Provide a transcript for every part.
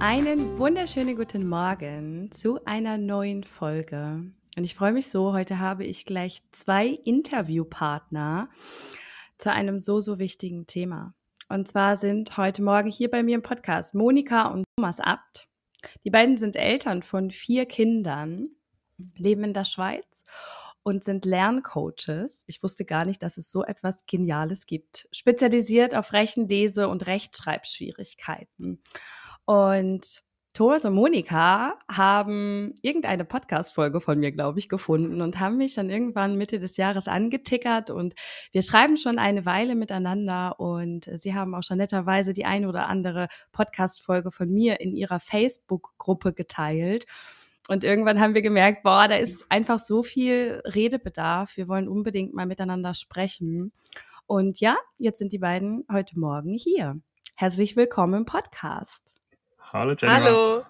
Einen wunderschönen guten Morgen zu einer neuen Folge. Und ich freue mich so, heute habe ich gleich zwei Interviewpartner zu einem so, so wichtigen Thema. Und zwar sind heute Morgen hier bei mir im Podcast Monika und Thomas Abt. Die beiden sind Eltern von vier Kindern, leben in der Schweiz und sind Lerncoaches. Ich wusste gar nicht, dass es so etwas Geniales gibt. Spezialisiert auf Rechenlese- und Rechtschreibschwierigkeiten. Und Thomas und Monika haben irgendeine Podcast-Folge von mir, glaube ich, gefunden und haben mich dann irgendwann Mitte des Jahres angetickert und wir schreiben schon eine Weile miteinander und sie haben auch schon netterweise die eine oder andere Podcast-Folge von mir in ihrer Facebook-Gruppe geteilt. Und irgendwann haben wir gemerkt, boah, da ist einfach so viel Redebedarf. Wir wollen unbedingt mal miteinander sprechen. Und ja, jetzt sind die beiden heute Morgen hier. Herzlich willkommen im Podcast. Hallo Jennifer. Hallo.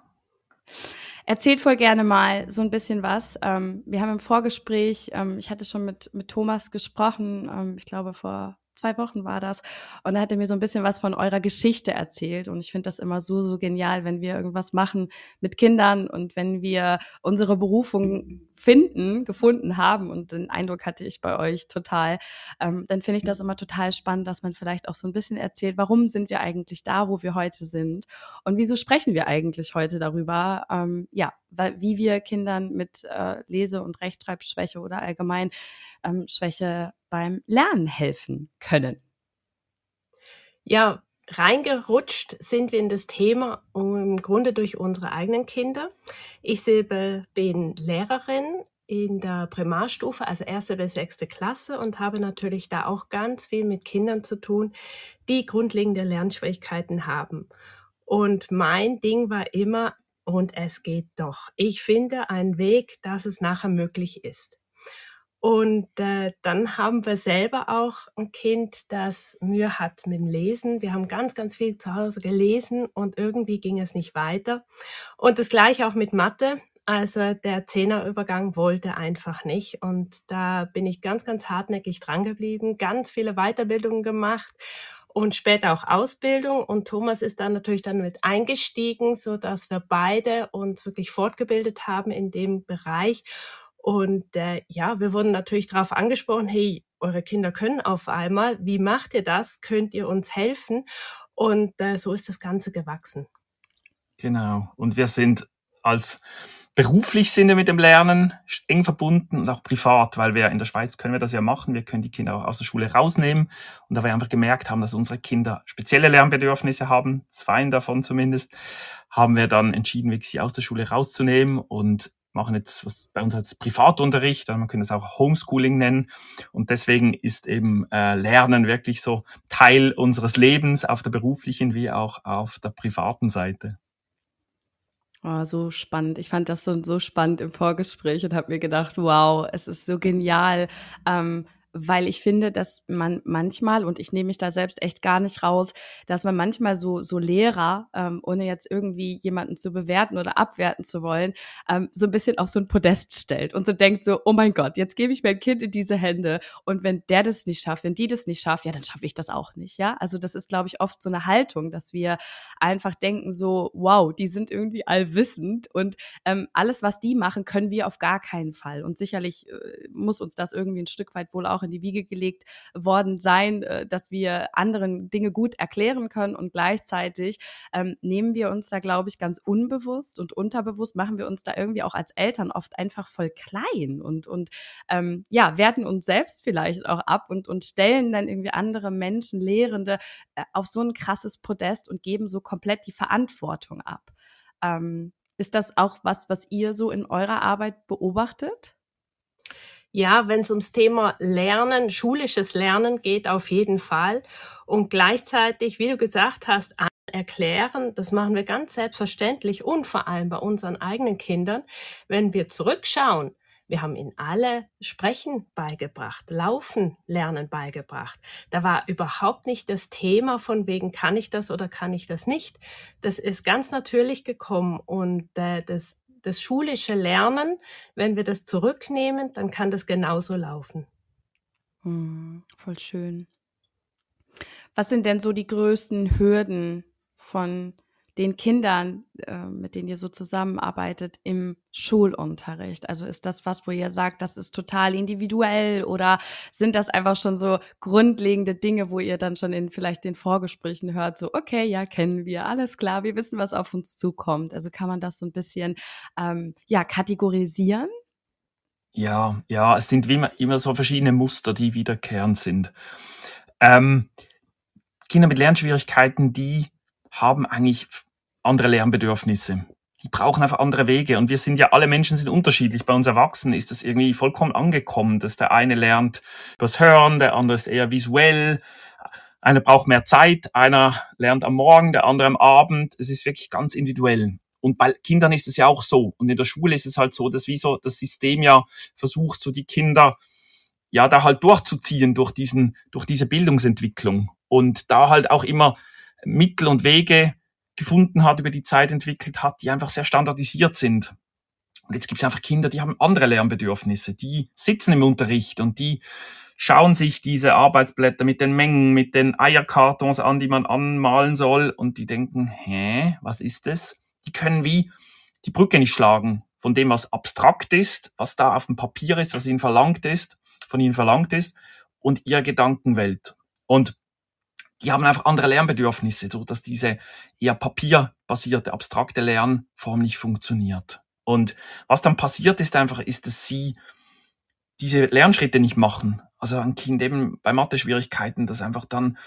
Erzählt voll gerne mal so ein bisschen was. Ähm, wir haben im Vorgespräch, ähm, ich hatte schon mit, mit Thomas gesprochen, ähm, ich glaube vor zwei Wochen war das. Und da hat er mir so ein bisschen was von eurer Geschichte erzählt. Und ich finde das immer so, so genial, wenn wir irgendwas machen mit Kindern und wenn wir unsere Berufung finden, gefunden haben. Und den Eindruck hatte ich bei euch total. Ähm, dann finde ich das immer total spannend, dass man vielleicht auch so ein bisschen erzählt, warum sind wir eigentlich da, wo wir heute sind? Und wieso sprechen wir eigentlich heute darüber? Ähm, ja, weil, wie wir Kindern mit äh, Lese- und Rechtschreibschwäche oder allgemein ähm, Schwäche beim Lernen helfen können. Ja, reingerutscht sind wir in das Thema im Grunde durch unsere eigenen Kinder. Ich selber bin Lehrerin in der Primarstufe, also erste bis sechste Klasse und habe natürlich da auch ganz viel mit Kindern zu tun, die grundlegende Lernschwierigkeiten haben. Und mein Ding war immer, und es geht doch. Ich finde einen Weg, dass es nachher möglich ist. Und äh, dann haben wir selber auch ein Kind, das Mühe hat mit dem Lesen. Wir haben ganz, ganz viel zu Hause gelesen und irgendwie ging es nicht weiter. Und das gleiche auch mit Mathe. Also der Zehnerübergang wollte einfach nicht. Und da bin ich ganz, ganz hartnäckig dran geblieben, ganz viele Weiterbildungen gemacht und später auch Ausbildung. Und Thomas ist dann natürlich dann mit eingestiegen, so dass wir beide uns wirklich fortgebildet haben in dem Bereich. Und äh, ja, wir wurden natürlich darauf angesprochen, hey, eure Kinder können auf einmal, wie macht ihr das? Könnt ihr uns helfen? Und äh, so ist das Ganze gewachsen. Genau. Und wir sind als beruflich sind wir mit dem Lernen eng verbunden und auch privat, weil wir in der Schweiz können wir das ja machen. Wir können die Kinder auch aus der Schule rausnehmen. Und da wir einfach gemerkt haben, dass unsere Kinder spezielle Lernbedürfnisse haben, zwei davon zumindest, haben wir dann entschieden, wirklich sie aus der Schule rauszunehmen und machen jetzt was bei uns als Privatunterricht, man könnte es auch Homeschooling nennen. Und deswegen ist eben äh, Lernen wirklich so Teil unseres Lebens auf der beruflichen wie auch auf der privaten Seite. Oh, so spannend. Ich fand das so, so spannend im Vorgespräch und habe mir gedacht, wow, es ist so genial, ähm, weil ich finde, dass man manchmal, und ich nehme mich da selbst echt gar nicht raus, dass man manchmal so, so Lehrer, ähm, ohne jetzt irgendwie jemanden zu bewerten oder abwerten zu wollen, ähm, so ein bisschen auf so ein Podest stellt und so denkt so, oh mein Gott, jetzt gebe ich mein Kind in diese Hände und wenn der das nicht schafft, wenn die das nicht schafft, ja, dann schaffe ich das auch nicht, ja. Also das ist, glaube ich, oft so eine Haltung, dass wir einfach denken so, wow, die sind irgendwie allwissend und ähm, alles, was die machen, können wir auf gar keinen Fall. Und sicherlich äh, muss uns das irgendwie ein Stück weit wohl auch auch in die Wiege gelegt worden sein, äh, dass wir anderen Dinge gut erklären können und gleichzeitig ähm, nehmen wir uns da, glaube ich, ganz unbewusst und unterbewusst machen wir uns da irgendwie auch als Eltern oft einfach voll klein und, und ähm, ja, werten uns selbst vielleicht auch ab und, und stellen dann irgendwie andere Menschen, Lehrende äh, auf so ein krasses Podest und geben so komplett die Verantwortung ab. Ähm, ist das auch was, was ihr so in eurer Arbeit beobachtet? Ja, wenn es ums Thema Lernen, schulisches Lernen geht, auf jeden Fall. Und gleichzeitig, wie du gesagt hast, erklären, das machen wir ganz selbstverständlich und vor allem bei unseren eigenen Kindern, wenn wir zurückschauen, wir haben ihnen alle Sprechen beigebracht, Laufen lernen beigebracht. Da war überhaupt nicht das Thema von wegen, kann ich das oder kann ich das nicht. Das ist ganz natürlich gekommen und äh, das, das schulische Lernen, wenn wir das zurücknehmen, dann kann das genauso laufen. Hm, voll schön. Was sind denn so die größten Hürden von den Kindern, äh, mit denen ihr so zusammenarbeitet, im Schulunterricht? Also ist das was, wo ihr sagt, das ist total individuell oder sind das einfach schon so grundlegende Dinge, wo ihr dann schon in vielleicht den Vorgesprächen hört, so, okay, ja, kennen wir, alles klar, wir wissen, was auf uns zukommt. Also kann man das so ein bisschen, ähm, ja, kategorisieren? Ja, ja, es sind wie immer, immer so verschiedene Muster, die wiederkehrend sind. Ähm, Kinder mit Lernschwierigkeiten, die haben eigentlich andere Lernbedürfnisse. Die brauchen einfach andere Wege. Und wir sind ja, alle Menschen sind unterschiedlich. Bei uns Erwachsenen ist das irgendwie vollkommen angekommen, dass der eine lernt übers Hören, der andere ist eher visuell. Einer braucht mehr Zeit, einer lernt am Morgen, der andere am Abend. Es ist wirklich ganz individuell. Und bei Kindern ist es ja auch so. Und in der Schule ist es halt so, dass wie so das System ja versucht, so die Kinder ja da halt durchzuziehen durch diesen, durch diese Bildungsentwicklung. Und da halt auch immer Mittel und Wege gefunden hat, über die Zeit entwickelt hat, die einfach sehr standardisiert sind. Und jetzt gibt es einfach Kinder, die haben andere Lernbedürfnisse, die sitzen im Unterricht und die schauen sich diese Arbeitsblätter mit den Mengen, mit den Eierkartons an, die man anmalen soll und die denken, hä, was ist das? Die können wie die Brücke nicht schlagen von dem, was abstrakt ist, was da auf dem Papier ist, was ihnen verlangt ist, von ihnen verlangt ist und ihre Gedankenwelt. Und die haben einfach andere Lernbedürfnisse, so dass diese eher papierbasierte, abstrakte Lernform nicht funktioniert. Und was dann passiert ist einfach, ist, dass sie diese Lernschritte nicht machen. Also ein Kind eben bei Mathe-Schwierigkeiten, das einfach dann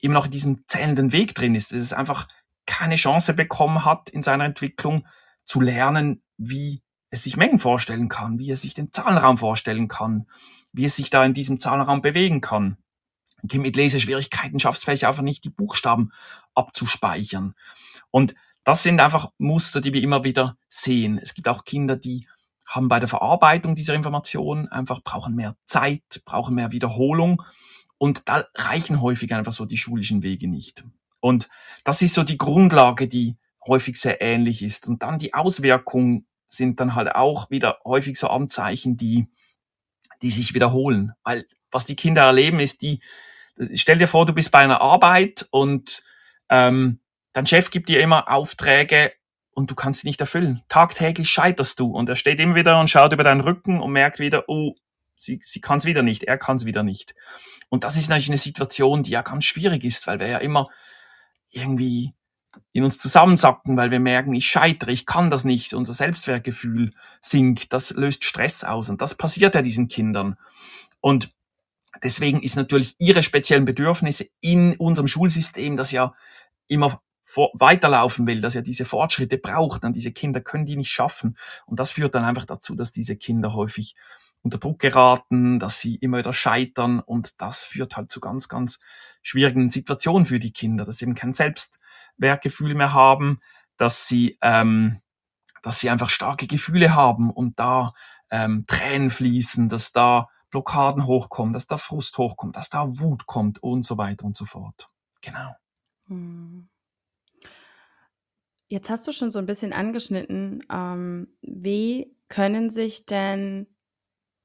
immer noch in diesem zählenden Weg drin ist, dass es einfach keine Chance bekommen hat in seiner Entwicklung zu lernen, wie es sich Mengen vorstellen kann, wie es sich den Zahlenraum vorstellen kann, wie es sich da in diesem Zahlenraum bewegen kann. Kind mit Leseschwierigkeiten schafft es vielleicht einfach nicht, die Buchstaben abzuspeichern. Und das sind einfach Muster, die wir immer wieder sehen. Es gibt auch Kinder, die haben bei der Verarbeitung dieser Informationen einfach brauchen mehr Zeit, brauchen mehr Wiederholung. Und da reichen häufig einfach so die schulischen Wege nicht. Und das ist so die Grundlage, die häufig sehr ähnlich ist. Und dann die Auswirkungen sind dann halt auch wieder häufig so Anzeichen, die, die sich wiederholen. Weil was die Kinder erleben, ist die, stell dir vor, du bist bei einer Arbeit und ähm, dein Chef gibt dir immer Aufträge und du kannst sie nicht erfüllen. Tagtäglich scheiterst du und er steht immer wieder und schaut über deinen Rücken und merkt wieder, oh, sie, sie kann es wieder nicht, er kann es wieder nicht. Und das ist natürlich eine Situation, die ja ganz schwierig ist, weil wir ja immer irgendwie in uns zusammensacken, weil wir merken, ich scheitere, ich kann das nicht, unser Selbstwertgefühl sinkt, das löst Stress aus und das passiert ja diesen Kindern. Und Deswegen ist natürlich ihre speziellen Bedürfnisse in unserem Schulsystem, das ja immer weiterlaufen will, dass ja diese Fortschritte braucht, und diese Kinder können die nicht schaffen. Und das führt dann einfach dazu, dass diese Kinder häufig unter Druck geraten, dass sie immer wieder scheitern und das führt halt zu ganz, ganz schwierigen Situationen für die Kinder, dass sie eben kein Selbstwertgefühl mehr haben, dass sie, ähm, dass sie einfach starke Gefühle haben und da ähm, Tränen fließen, dass da Blockaden hochkommen, dass da Frust hochkommt, dass da Wut kommt und so weiter und so fort. Genau. Hm. Jetzt hast du schon so ein bisschen angeschnitten, ähm, wie können sich denn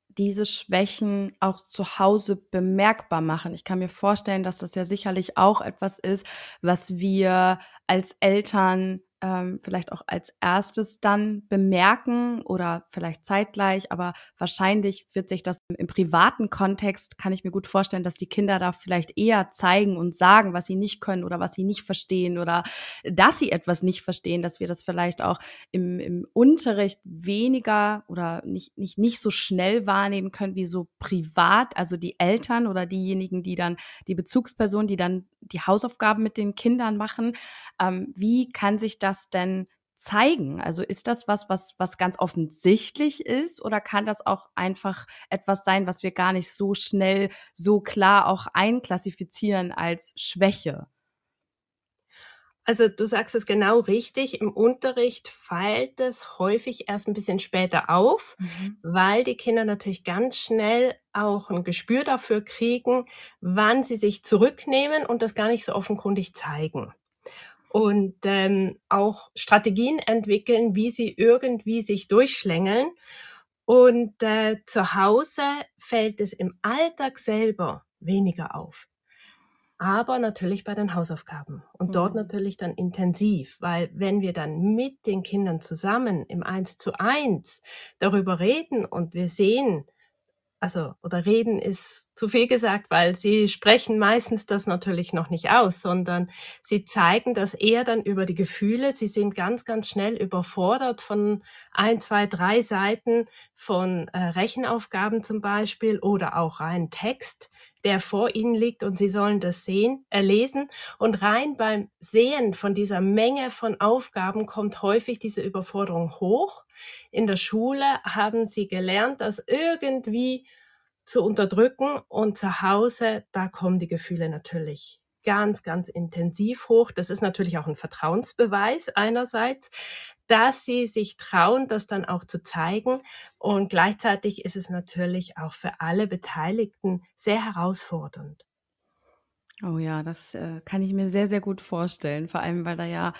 diese Schwächen auch zu Hause bemerkbar machen. Ich kann mir vorstellen, dass das ja sicherlich auch etwas ist, was wir als Eltern ähm, vielleicht auch als erstes dann bemerken oder vielleicht zeitgleich, aber wahrscheinlich wird sich das im privaten Kontext, kann ich mir gut vorstellen, dass die Kinder da vielleicht eher zeigen und sagen, was sie nicht können oder was sie nicht verstehen oder dass sie etwas nicht verstehen, dass wir das vielleicht auch im, im Unterricht weniger oder nicht, nicht, nicht so schnell wahrnehmen können wie so privat, also die Eltern oder diejenigen, die dann, die Bezugspersonen, die dann die Hausaufgaben mit den Kindern machen. Ähm, wie kann sich das denn zeigen? Also ist das was, was, was ganz offensichtlich ist oder kann das auch einfach etwas sein, was wir gar nicht so schnell, so klar auch einklassifizieren als Schwäche? Also du sagst es genau richtig. Im Unterricht fällt es häufig erst ein bisschen später auf, mhm. weil die Kinder natürlich ganz schnell auch ein Gespür dafür kriegen, wann sie sich zurücknehmen und das gar nicht so offenkundig zeigen. Und ähm, auch Strategien entwickeln, wie sie irgendwie sich durchschlängeln. Und äh, zu Hause fällt es im Alltag selber weniger auf aber natürlich bei den Hausaufgaben und dort mhm. natürlich dann intensiv, weil wenn wir dann mit den Kindern zusammen im Eins zu eins darüber reden und wir sehen, also oder reden ist zu viel gesagt, weil sie sprechen meistens das natürlich noch nicht aus, sondern sie zeigen das eher dann über die Gefühle. Sie sind ganz, ganz schnell überfordert von ein, zwei, drei Seiten von äh, Rechenaufgaben zum Beispiel oder auch rein Text, der vor ihnen liegt und sie sollen das sehen, äh, lesen. Und rein beim Sehen von dieser Menge von Aufgaben kommt häufig diese Überforderung hoch. In der Schule haben sie gelernt, das irgendwie zu unterdrücken und zu Hause, da kommen die Gefühle natürlich ganz, ganz intensiv hoch. Das ist natürlich auch ein Vertrauensbeweis einerseits, dass sie sich trauen, das dann auch zu zeigen. Und gleichzeitig ist es natürlich auch für alle Beteiligten sehr herausfordernd. Oh ja, das äh, kann ich mir sehr, sehr gut vorstellen. Vor allem, weil da ja,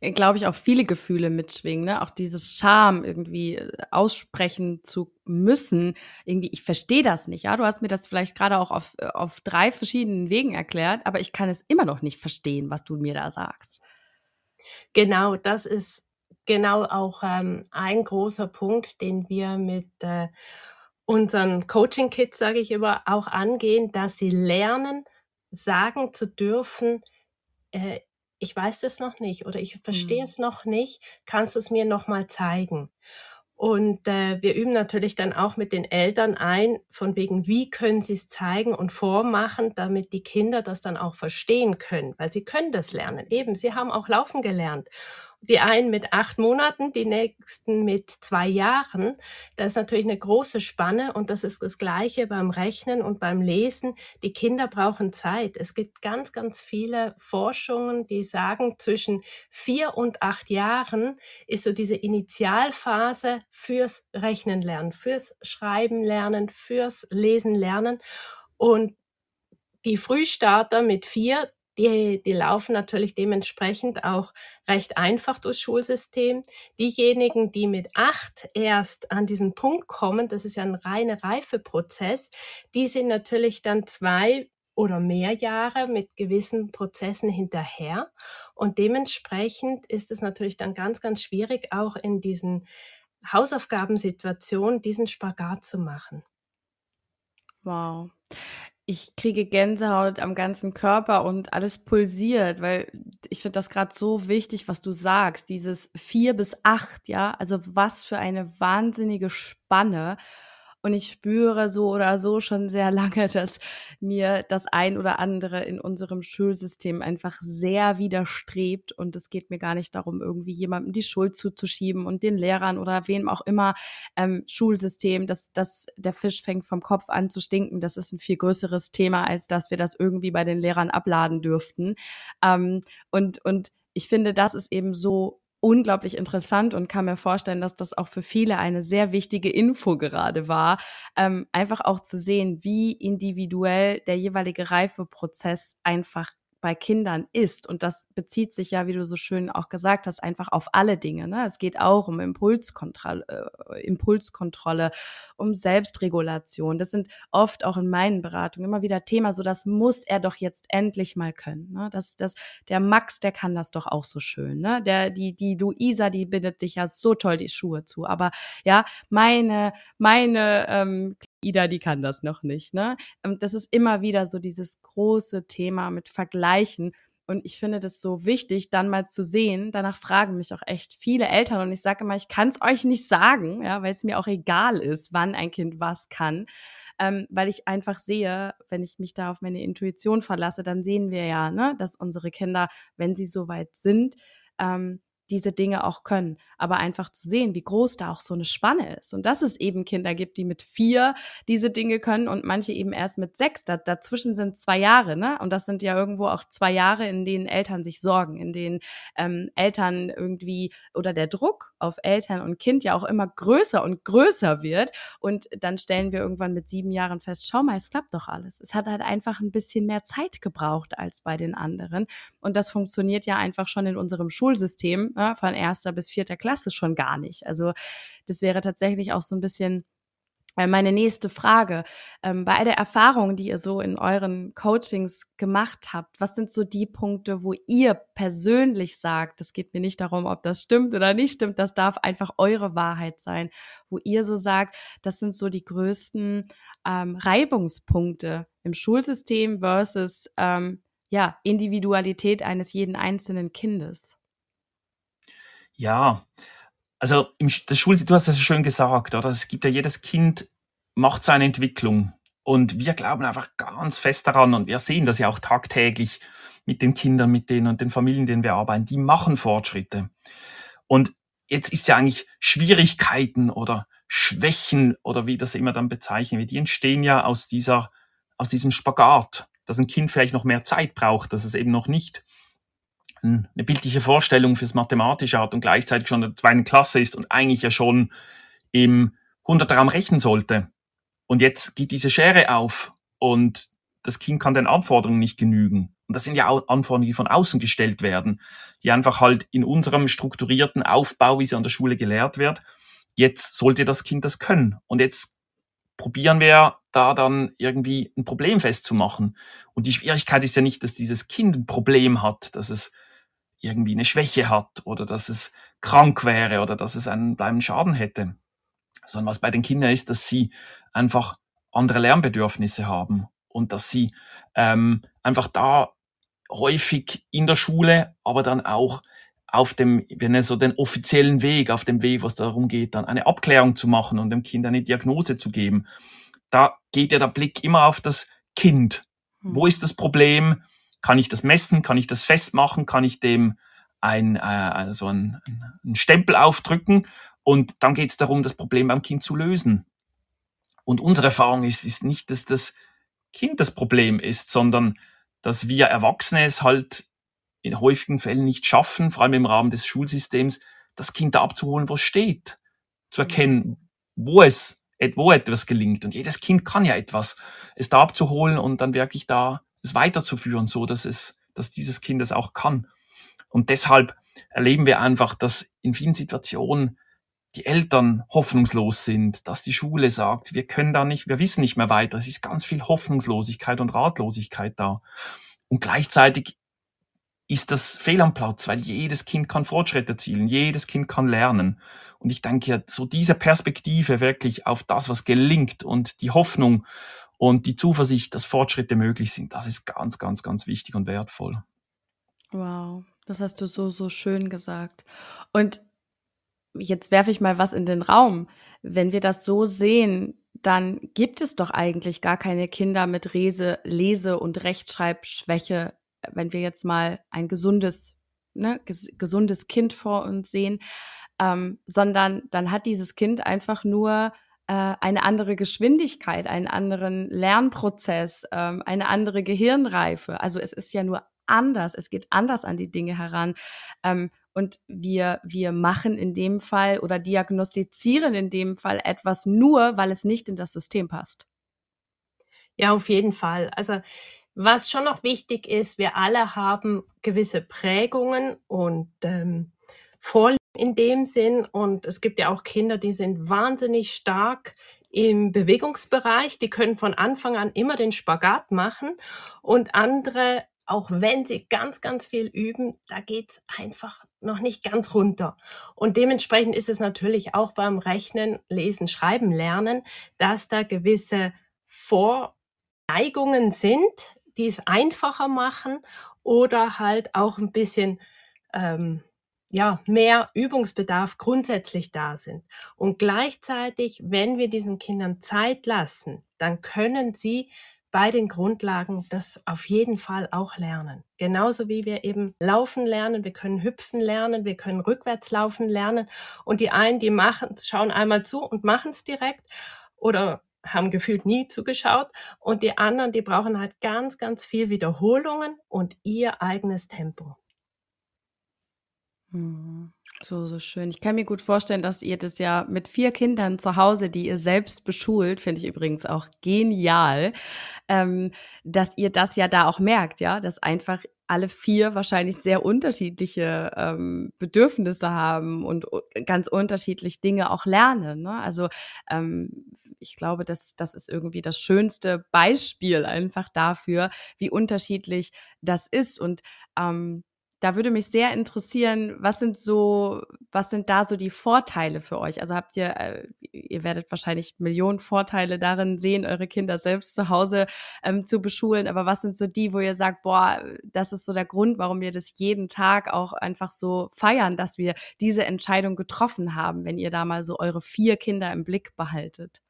äh, glaube ich, auch viele Gefühle mitschwingen. Ne? Auch dieses Scham irgendwie äh, aussprechen zu müssen. Irgendwie, ich verstehe das nicht. Ja, du hast mir das vielleicht gerade auch auf, äh, auf drei verschiedenen Wegen erklärt, aber ich kann es immer noch nicht verstehen, was du mir da sagst. Genau, das ist genau auch ähm, ein großer Punkt, den wir mit äh, unseren Coaching-Kids, sage ich immer, auch angehen, dass sie lernen, sagen zu dürfen, äh, ich weiß das noch nicht oder ich verstehe mhm. es noch nicht, kannst du es mir noch mal zeigen? Und äh, wir üben natürlich dann auch mit den Eltern ein, von wegen, wie können sie es zeigen und vormachen, damit die Kinder das dann auch verstehen können, weil sie können das lernen. Eben, sie haben auch laufen gelernt die einen mit acht Monaten, die nächsten mit zwei Jahren. Das ist natürlich eine große Spanne und das ist das Gleiche beim Rechnen und beim Lesen. Die Kinder brauchen Zeit. Es gibt ganz, ganz viele Forschungen, die sagen, zwischen vier und acht Jahren ist so diese Initialphase fürs Rechnen lernen, fürs Schreiben lernen, fürs Lesen lernen. Und die Frühstarter mit vier, die, die laufen natürlich dementsprechend auch recht einfach durchs Schulsystem. Diejenigen, die mit acht erst an diesen Punkt kommen, das ist ja ein reiner Reifeprozess, die sind natürlich dann zwei oder mehr Jahre mit gewissen Prozessen hinterher. Und dementsprechend ist es natürlich dann ganz, ganz schwierig, auch in diesen Hausaufgabensituationen diesen Spagat zu machen. Wow ich kriege Gänsehaut am ganzen Körper und alles pulsiert, weil ich finde das gerade so wichtig, was du sagst, dieses vier bis acht, ja, also was für eine wahnsinnige Spanne und ich spüre so oder so schon sehr lange, dass mir das ein oder andere in unserem Schulsystem einfach sehr widerstrebt. Und es geht mir gar nicht darum, irgendwie jemandem die Schuld zuzuschieben und den Lehrern oder wem auch immer ähm, Schulsystem, dass, dass der Fisch fängt vom Kopf an zu stinken. Das ist ein viel größeres Thema, als dass wir das irgendwie bei den Lehrern abladen dürften. Ähm, und, und ich finde, das ist eben so unglaublich interessant und kann mir vorstellen, dass das auch für viele eine sehr wichtige Info gerade war, ähm, einfach auch zu sehen, wie individuell der jeweilige Reifeprozess einfach bei Kindern ist. Und das bezieht sich ja, wie du so schön auch gesagt hast, einfach auf alle Dinge. Ne? Es geht auch um Impulskontrolle, äh, Impulskontrolle, um Selbstregulation. Das sind oft auch in meinen Beratungen immer wieder Thema, so das muss er doch jetzt endlich mal können. Ne? Das, das, der Max, der kann das doch auch so schön. Ne? Der, die, die Luisa, die bindet sich ja so toll die Schuhe zu. Aber ja, meine, meine ähm, Ida, die kann das noch nicht. Ne? Ähm, das ist immer wieder so dieses große Thema mit Vergleichen. Und ich finde das so wichtig, dann mal zu sehen. Danach fragen mich auch echt viele Eltern und ich sage immer, ich kann es euch nicht sagen, ja, weil es mir auch egal ist, wann ein Kind was kann. Ähm, weil ich einfach sehe, wenn ich mich da auf meine Intuition verlasse, dann sehen wir ja, ne, dass unsere Kinder, wenn sie soweit sind, ähm, diese Dinge auch können. Aber einfach zu sehen, wie groß da auch so eine Spanne ist. Und dass es eben Kinder gibt, die mit vier diese Dinge können und manche eben erst mit sechs. Da, dazwischen sind zwei Jahre, ne? Und das sind ja irgendwo auch zwei Jahre, in denen Eltern sich sorgen, in denen ähm, Eltern irgendwie oder der Druck auf Eltern und Kind ja auch immer größer und größer wird. Und dann stellen wir irgendwann mit sieben Jahren fest, schau mal, es klappt doch alles. Es hat halt einfach ein bisschen mehr Zeit gebraucht als bei den anderen. Und das funktioniert ja einfach schon in unserem Schulsystem ne, von erster bis vierter Klasse schon gar nicht. Also das wäre tatsächlich auch so ein bisschen äh, meine nächste Frage. Ähm, bei all der Erfahrung, die ihr so in euren Coachings gemacht habt, was sind so die Punkte, wo ihr persönlich sagt, es geht mir nicht darum, ob das stimmt oder nicht stimmt, das darf einfach eure Wahrheit sein, wo ihr so sagt, das sind so die größten ähm, Reibungspunkte im Schulsystem versus ähm, ja, Individualität eines jeden einzelnen Kindes? Ja, also im, das Schul, du hast das schön gesagt, oder? Es gibt ja jedes Kind macht seine Entwicklung. Und wir glauben einfach ganz fest daran und wir sehen das ja auch tagtäglich mit den Kindern, mit denen und den Familien, denen wir arbeiten, die machen Fortschritte. Und jetzt ist ja eigentlich Schwierigkeiten oder Schwächen oder wie das immer dann bezeichnen wird, die entstehen ja aus dieser, aus diesem Spagat, dass ein Kind vielleicht noch mehr Zeit braucht, dass es eben noch nicht eine bildliche Vorstellung fürs Mathematische hat und gleichzeitig schon in der zweiten Klasse ist und eigentlich ja schon im Hundertraum rechnen sollte. Und jetzt geht diese Schere auf und das Kind kann den Anforderungen nicht genügen. Und das sind ja Anforderungen, die von außen gestellt werden, die einfach halt in unserem strukturierten Aufbau, wie sie an der Schule gelehrt wird, jetzt sollte das Kind das können. Und jetzt probieren wir da dann irgendwie ein Problem festzumachen. Und die Schwierigkeit ist ja nicht, dass dieses Kind ein Problem hat, dass es irgendwie eine Schwäche hat oder dass es krank wäre oder dass es einen bleibenden Schaden hätte, sondern was bei den Kindern ist, dass sie einfach andere Lernbedürfnisse haben und dass sie ähm, einfach da häufig in der Schule, aber dann auch auf dem, wenn es so den offiziellen Weg, auf dem Weg, was darum geht, dann eine Abklärung zu machen und dem Kind eine Diagnose zu geben. Da geht ja der Blick immer auf das Kind. Wo hm. ist das Problem? Kann ich das messen? Kann ich das festmachen? Kann ich dem ein, äh, also ein, ein Stempel aufdrücken? Und dann geht es darum, das Problem beim Kind zu lösen. Und unsere Erfahrung ist, ist nicht, dass das Kind das Problem ist, sondern dass wir Erwachsene es halt in häufigen Fällen nicht schaffen, vor allem im Rahmen des Schulsystems, das Kind da abzuholen, wo es steht. Zu erkennen, wo es, wo etwas gelingt. Und jedes Kind kann ja etwas, es da abzuholen und dann wirklich da es weiterzuführen, so dass es, dass dieses Kind es auch kann. Und deshalb erleben wir einfach, dass in vielen Situationen die Eltern hoffnungslos sind, dass die Schule sagt, wir können da nicht, wir wissen nicht mehr weiter. Es ist ganz viel Hoffnungslosigkeit und Ratlosigkeit da. Und gleichzeitig ist das fehl am Platz, weil jedes Kind kann Fortschritte erzielen, jedes Kind kann lernen. Und ich denke, so diese Perspektive wirklich auf das, was gelingt und die Hoffnung und die Zuversicht, dass Fortschritte möglich sind, das ist ganz, ganz, ganz wichtig und wertvoll. Wow, das hast du so, so schön gesagt. Und jetzt werfe ich mal was in den Raum. Wenn wir das so sehen, dann gibt es doch eigentlich gar keine Kinder mit Rese, Lese- und Rechtschreibschwäche, wenn wir jetzt mal ein gesundes, ne, ges gesundes Kind vor uns sehen, ähm, sondern dann hat dieses Kind einfach nur eine andere Geschwindigkeit, einen anderen Lernprozess, ähm, eine andere Gehirnreife. Also es ist ja nur anders, es geht anders an die Dinge heran. Ähm, und wir, wir machen in dem Fall oder diagnostizieren in dem Fall etwas nur, weil es nicht in das System passt. Ja, auf jeden Fall. Also was schon noch wichtig ist, wir alle haben gewisse Prägungen und ähm, Vorlieben in dem Sinn. Und es gibt ja auch Kinder, die sind wahnsinnig stark im Bewegungsbereich. Die können von Anfang an immer den Spagat machen. Und andere, auch wenn sie ganz, ganz viel üben, da geht's einfach noch nicht ganz runter. Und dementsprechend ist es natürlich auch beim Rechnen, Lesen, Schreiben, Lernen, dass da gewisse Vorneigungen sind, die es einfacher machen oder halt auch ein bisschen ähm, ja, mehr Übungsbedarf grundsätzlich da sind. Und gleichzeitig, wenn wir diesen Kindern Zeit lassen, dann können sie bei den Grundlagen das auf jeden Fall auch lernen. Genauso wie wir eben laufen lernen, wir können hüpfen lernen, wir können rückwärts laufen lernen. Und die einen, die machen, schauen einmal zu und machen es direkt oder haben gefühlt nie zugeschaut. Und die anderen, die brauchen halt ganz, ganz viel Wiederholungen und ihr eigenes Tempo. Mhm. So, so schön. Ich kann mir gut vorstellen, dass ihr das ja mit vier Kindern zu Hause, die ihr selbst beschult, finde ich übrigens auch genial, ähm, dass ihr das ja da auch merkt, ja, dass einfach alle vier wahrscheinlich sehr unterschiedliche ähm, Bedürfnisse haben und ganz unterschiedlich Dinge auch lernen. Ne? Also ähm, ich glaube, dass das ist irgendwie das schönste Beispiel einfach dafür, wie unterschiedlich das ist. Und ähm, da würde mich sehr interessieren, was sind so, was sind da so die Vorteile für euch? Also habt ihr, äh, ihr werdet wahrscheinlich Millionen Vorteile darin sehen, eure Kinder selbst zu Hause ähm, zu beschulen, aber was sind so die, wo ihr sagt, boah, das ist so der Grund, warum wir das jeden Tag auch einfach so feiern, dass wir diese Entscheidung getroffen haben, wenn ihr da mal so eure vier Kinder im Blick behaltet?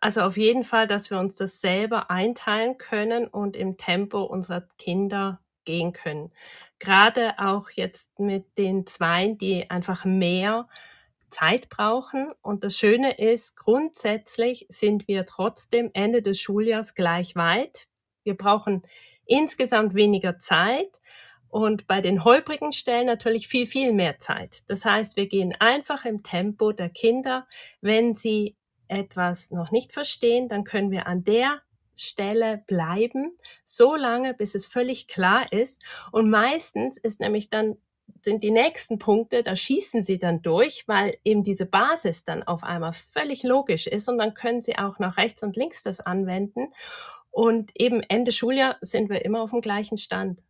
Also auf jeden Fall, dass wir uns das selber einteilen können und im Tempo unserer Kinder gehen können. Gerade auch jetzt mit den Zweien, die einfach mehr Zeit brauchen. Und das Schöne ist, grundsätzlich sind wir trotzdem Ende des Schuljahrs gleich weit. Wir brauchen insgesamt weniger Zeit und bei den holprigen Stellen natürlich viel, viel mehr Zeit. Das heißt, wir gehen einfach im Tempo der Kinder. Wenn sie etwas noch nicht verstehen, dann können wir an der Stelle bleiben, so lange, bis es völlig klar ist. Und meistens ist nämlich dann sind die nächsten Punkte, da schießen sie dann durch, weil eben diese Basis dann auf einmal völlig logisch ist und dann können sie auch nach rechts und links das anwenden. Und eben Ende Schuljahr sind wir immer auf dem gleichen Stand.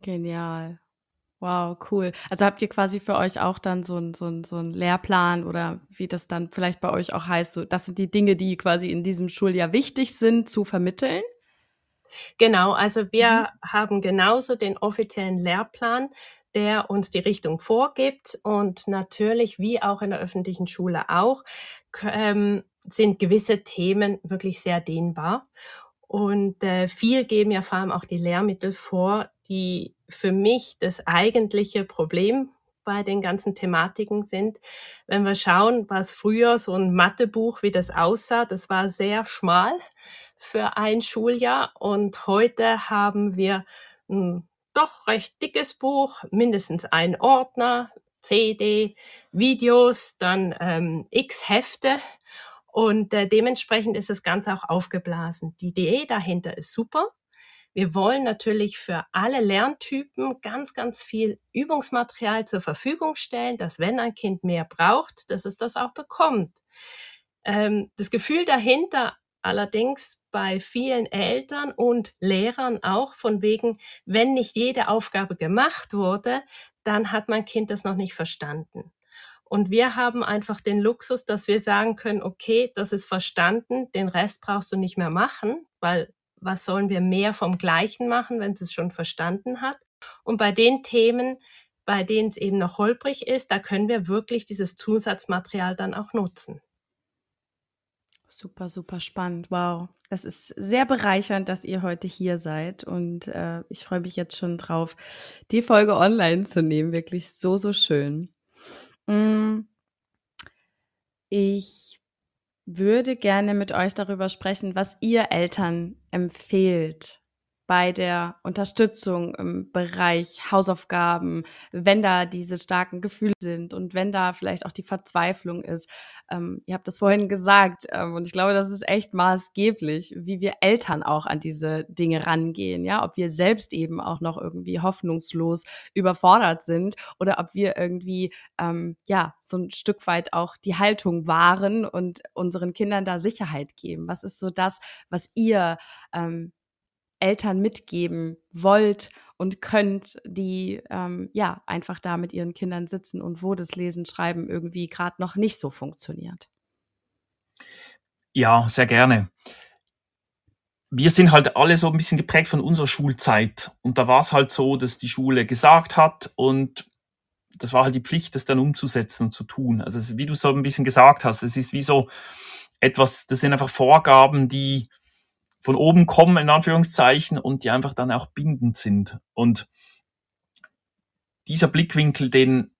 Genial. Wow, cool. Also habt ihr quasi für euch auch dann so ein, so ein, so ein Lehrplan oder wie das dann vielleicht bei euch auch heißt, so, das sind die Dinge, die quasi in diesem Schuljahr wichtig sind zu vermitteln? Genau, also wir mhm. haben genauso den offiziellen Lehrplan, der uns die Richtung vorgibt und natürlich, wie auch in der öffentlichen Schule auch, ähm, sind gewisse Themen wirklich sehr dehnbar. Und äh, viel geben ja vor allem auch die Lehrmittel vor, die für mich das eigentliche Problem bei den ganzen Thematiken sind. Wenn wir schauen, was früher so ein Mathebuch, wie das aussah, das war sehr schmal für ein Schuljahr und heute haben wir ein doch recht dickes Buch, mindestens ein Ordner, CD, Videos, dann ähm, x Hefte und äh, dementsprechend ist das Ganze auch aufgeblasen. Die Idee dahinter ist super. Wir wollen natürlich für alle Lerntypen ganz, ganz viel Übungsmaterial zur Verfügung stellen, dass wenn ein Kind mehr braucht, dass es das auch bekommt. Ähm, das Gefühl dahinter allerdings bei vielen Eltern und Lehrern auch von wegen, wenn nicht jede Aufgabe gemacht wurde, dann hat mein Kind das noch nicht verstanden. Und wir haben einfach den Luxus, dass wir sagen können, okay, das ist verstanden, den Rest brauchst du nicht mehr machen, weil was sollen wir mehr vom Gleichen machen, wenn es schon verstanden hat. Und bei den Themen, bei denen es eben noch holprig ist, da können wir wirklich dieses Zusatzmaterial dann auch nutzen. Super, super spannend. Wow. Das ist sehr bereichernd, dass ihr heute hier seid. Und äh, ich freue mich jetzt schon drauf, die Folge online zu nehmen. Wirklich so, so schön. Mm. Ich würde gerne mit euch darüber sprechen, was ihr Eltern empfehlt bei der Unterstützung im Bereich Hausaufgaben, wenn da diese starken Gefühle sind und wenn da vielleicht auch die Verzweiflung ist. Ähm, ihr habt das vorhin gesagt ähm, und ich glaube, das ist echt maßgeblich, wie wir Eltern auch an diese Dinge rangehen, ja, ob wir selbst eben auch noch irgendwie hoffnungslos überfordert sind oder ob wir irgendwie ähm, ja so ein Stück weit auch die Haltung wahren und unseren Kindern da Sicherheit geben. Was ist so das, was ihr ähm, Eltern mitgeben wollt und könnt, die ähm, ja einfach da mit ihren Kindern sitzen und wo das Lesen, Schreiben irgendwie gerade noch nicht so funktioniert? Ja, sehr gerne. Wir sind halt alle so ein bisschen geprägt von unserer Schulzeit. Und da war es halt so, dass die Schule gesagt hat und das war halt die Pflicht, das dann umzusetzen und zu tun. Also wie du so ein bisschen gesagt hast, es ist wie so etwas, das sind einfach Vorgaben, die von oben kommen, in Anführungszeichen, und die einfach dann auch bindend sind. Und dieser Blickwinkel, den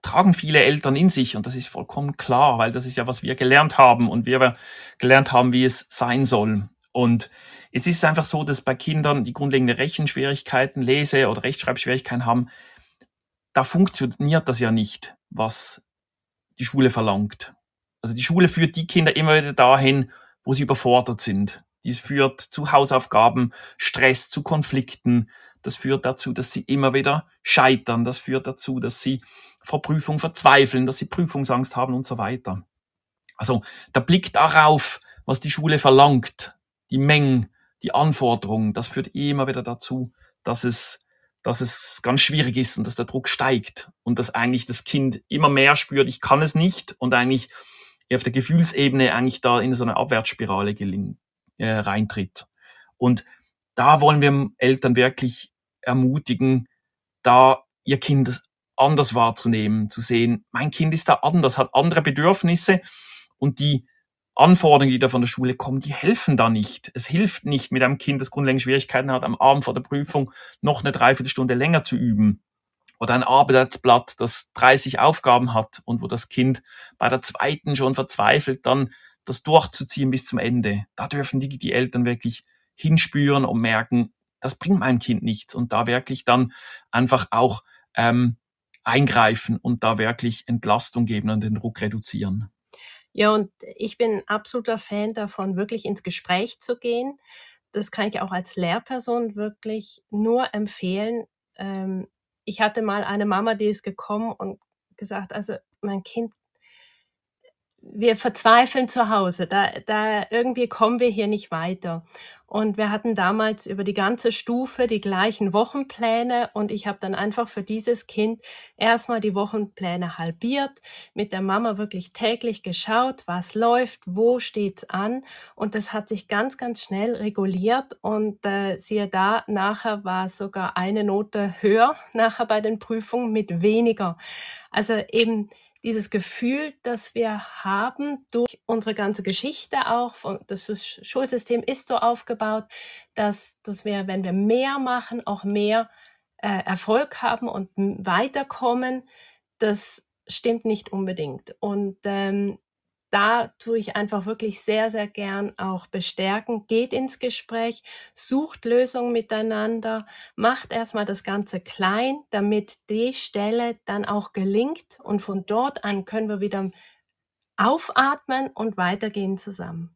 tragen viele Eltern in sich und das ist vollkommen klar, weil das ist ja, was wir gelernt haben und wir gelernt haben, wie es sein soll. Und jetzt ist es einfach so, dass bei Kindern, die grundlegende Rechenschwierigkeiten, Lese- oder Rechtschreibschwierigkeiten haben, da funktioniert das ja nicht, was die Schule verlangt. Also die Schule führt die Kinder immer wieder dahin, wo sie überfordert sind. Dies führt zu Hausaufgaben, Stress, zu Konflikten. Das führt dazu, dass sie immer wieder scheitern. Das führt dazu, dass sie vor Prüfung verzweifeln, dass sie Prüfungsangst haben und so weiter. Also der Blick darauf, was die Schule verlangt, die Mengen, die Anforderungen, das führt immer wieder dazu, dass es, dass es ganz schwierig ist und dass der Druck steigt und dass eigentlich das Kind immer mehr spürt, ich kann es nicht und eigentlich auf der Gefühlsebene eigentlich da in so eine Abwärtsspirale gelingt, äh, reintritt. Und da wollen wir Eltern wirklich ermutigen, da ihr Kind anders wahrzunehmen, zu sehen, mein Kind ist da anders, hat andere Bedürfnisse und die Anforderungen, die da von der Schule kommen, die helfen da nicht. Es hilft nicht mit einem Kind, das grundlegende Schwierigkeiten hat, am Abend vor der Prüfung noch eine Dreiviertelstunde länger zu üben. Oder ein Arbeitsblatt, das 30 Aufgaben hat und wo das Kind bei der zweiten schon verzweifelt, dann das durchzuziehen bis zum Ende. Da dürfen die, die Eltern wirklich hinspüren und merken, das bringt mein Kind nichts. Und da wirklich dann einfach auch ähm, eingreifen und da wirklich Entlastung geben und den Druck reduzieren. Ja, und ich bin absoluter Fan davon, wirklich ins Gespräch zu gehen. Das kann ich auch als Lehrperson wirklich nur empfehlen. Ähm, ich hatte mal eine Mama, die ist gekommen und gesagt, also mein Kind wir verzweifeln zu Hause. Da, da irgendwie kommen wir hier nicht weiter. Und wir hatten damals über die ganze Stufe die gleichen Wochenpläne und ich habe dann einfach für dieses Kind erstmal die Wochenpläne halbiert, mit der Mama wirklich täglich geschaut, was läuft, wo steht's an und das hat sich ganz, ganz schnell reguliert und äh, siehe da, nachher war sogar eine Note höher nachher bei den Prüfungen mit weniger. Also eben dieses Gefühl, das wir haben durch unsere ganze Geschichte auch, das Schulsystem ist so aufgebaut, dass, dass wir, wenn wir mehr machen, auch mehr äh, Erfolg haben und weiterkommen. Das stimmt nicht unbedingt. Und ähm, da tue ich einfach wirklich sehr, sehr gern auch bestärken. Geht ins Gespräch, sucht Lösungen miteinander, macht erstmal das Ganze klein, damit die Stelle dann auch gelingt und von dort an können wir wieder aufatmen und weitergehen zusammen.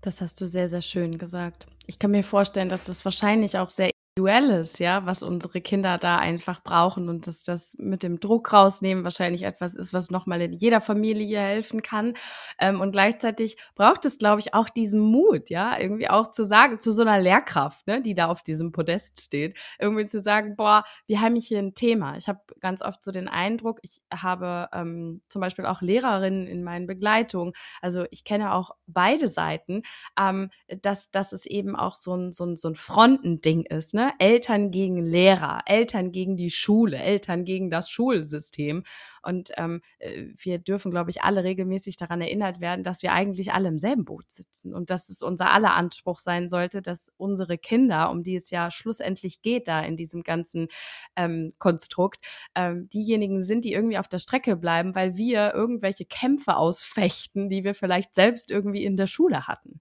Das hast du sehr, sehr schön gesagt. Ich kann mir vorstellen, dass das wahrscheinlich auch sehr Individuelles, ja, was unsere Kinder da einfach brauchen und dass das mit dem Druck rausnehmen wahrscheinlich etwas ist, was nochmal in jeder Familie helfen kann. Ähm, und gleichzeitig braucht es, glaube ich, auch diesen Mut, ja, irgendwie auch zu sagen, zu so einer Lehrkraft, ne, die da auf diesem Podest steht, irgendwie zu sagen, boah, wir haben hier ein Thema. Ich habe ganz oft so den Eindruck, ich habe ähm, zum Beispiel auch Lehrerinnen in meinen Begleitungen, also ich kenne auch beide Seiten, ähm, dass, dass es eben auch so ein, so ein, so ein Frontending ist, ne? Eltern gegen Lehrer, Eltern gegen die Schule, Eltern gegen das Schulsystem. Und ähm, äh, wir dürfen, glaube ich, alle regelmäßig daran erinnert werden, dass wir eigentlich alle im selben Boot sitzen und dass es unser aller Anspruch sein sollte, dass unsere Kinder, um die es ja schlussendlich geht da in diesem ganzen ähm, Konstrukt, ähm, diejenigen sind, die irgendwie auf der Strecke bleiben, weil wir irgendwelche Kämpfe ausfechten, die wir vielleicht selbst irgendwie in der Schule hatten.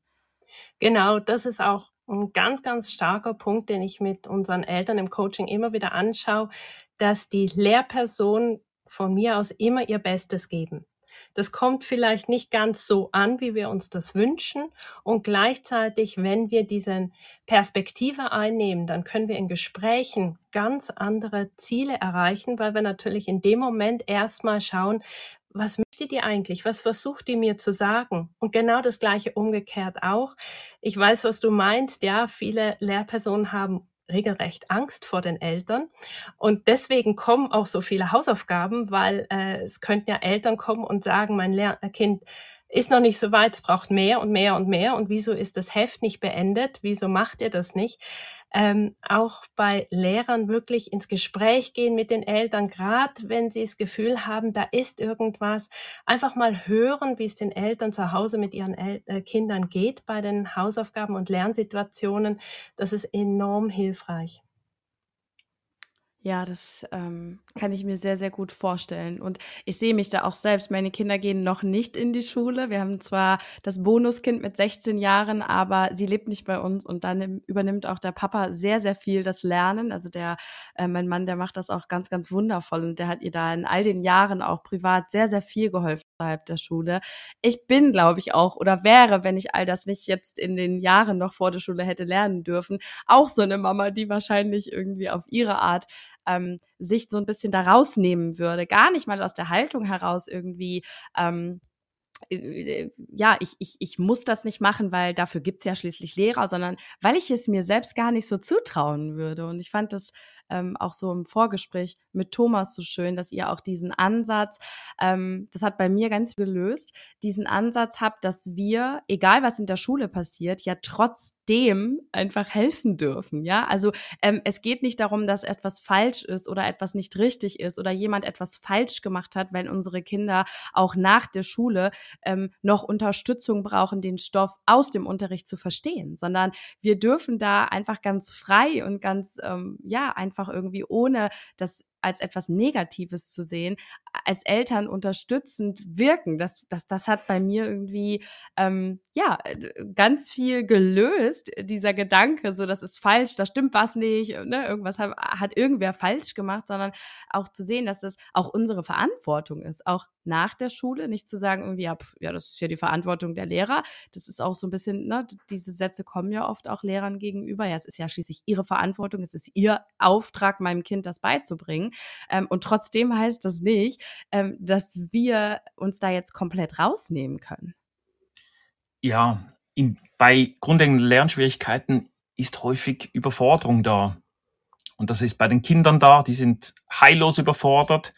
Genau, das ist auch ein ganz, ganz starker Punkt, den ich mit unseren Eltern im Coaching immer wieder anschaue, dass die Lehrpersonen von mir aus immer ihr Bestes geben. Das kommt vielleicht nicht ganz so an, wie wir uns das wünschen. Und gleichzeitig, wenn wir diese Perspektive einnehmen, dann können wir in Gesprächen ganz andere Ziele erreichen, weil wir natürlich in dem Moment erstmal schauen, was möchtet ihr eigentlich? Was versucht ihr mir zu sagen? Und genau das Gleiche umgekehrt auch. Ich weiß, was du meinst. Ja, viele Lehrpersonen haben regelrecht Angst vor den Eltern. Und deswegen kommen auch so viele Hausaufgaben, weil äh, es könnten ja Eltern kommen und sagen, mein Lehr Kind ist noch nicht so weit, es braucht mehr und mehr und mehr. Und wieso ist das Heft nicht beendet? Wieso macht ihr das nicht? Ähm, auch bei Lehrern wirklich ins Gespräch gehen mit den Eltern, gerade wenn sie das Gefühl haben, da ist irgendwas. Einfach mal hören, wie es den Eltern zu Hause mit ihren El äh, Kindern geht bei den Hausaufgaben und Lernsituationen. Das ist enorm hilfreich. Ja, das ähm, kann ich mir sehr, sehr gut vorstellen. Und ich sehe mich da auch selbst. Meine Kinder gehen noch nicht in die Schule. Wir haben zwar das Bonuskind mit 16 Jahren, aber sie lebt nicht bei uns. Und dann übernimmt auch der Papa sehr, sehr viel das Lernen. Also der, äh, mein Mann, der macht das auch ganz, ganz wundervoll. Und der hat ihr da in all den Jahren auch privat sehr, sehr viel geholfen innerhalb der Schule. Ich bin, glaube ich, auch oder wäre, wenn ich all das nicht jetzt in den Jahren noch vor der Schule hätte lernen dürfen, auch so eine Mama, die wahrscheinlich irgendwie auf ihre Art ähm, sich so ein bisschen da rausnehmen würde. Gar nicht mal aus der Haltung heraus irgendwie. Ähm, äh, ja, ich, ich, ich muss das nicht machen, weil dafür gibt's ja schließlich Lehrer, sondern weil ich es mir selbst gar nicht so zutrauen würde. Und ich fand das ähm, auch so im Vorgespräch mit Thomas so schön, dass ihr auch diesen Ansatz, ähm, das hat bei mir ganz gelöst, diesen Ansatz habt, dass wir, egal was in der Schule passiert, ja trotzdem einfach helfen dürfen. Ja, also ähm, es geht nicht darum, dass etwas falsch ist oder etwas nicht richtig ist oder jemand etwas falsch gemacht hat, weil unsere Kinder auch nach der Schule ähm, noch Unterstützung brauchen, den Stoff aus dem Unterricht zu verstehen, sondern wir dürfen da einfach ganz frei und ganz, ähm, ja, einfach irgendwie ohne das als etwas Negatives zu sehen, als Eltern unterstützend wirken. Das, das, das hat bei mir irgendwie ähm, ja ganz viel gelöst, dieser Gedanke, so das ist falsch, da stimmt was nicht, ne? irgendwas hat, hat irgendwer falsch gemacht, sondern auch zu sehen, dass das auch unsere Verantwortung ist, auch nach der Schule, nicht zu sagen, irgendwie, ja, pf, ja, das ist ja die Verantwortung der Lehrer. Das ist auch so ein bisschen, ne, diese Sätze kommen ja oft auch Lehrern gegenüber. Ja, es ist ja schließlich ihre Verantwortung, es ist ihr Auftrag, meinem Kind das beizubringen. Ähm, und trotzdem heißt das nicht, ähm, dass wir uns da jetzt komplett rausnehmen können. Ja, in, bei grundlegenden Lernschwierigkeiten ist häufig Überforderung da. Und das ist bei den Kindern da, die sind heillos überfordert.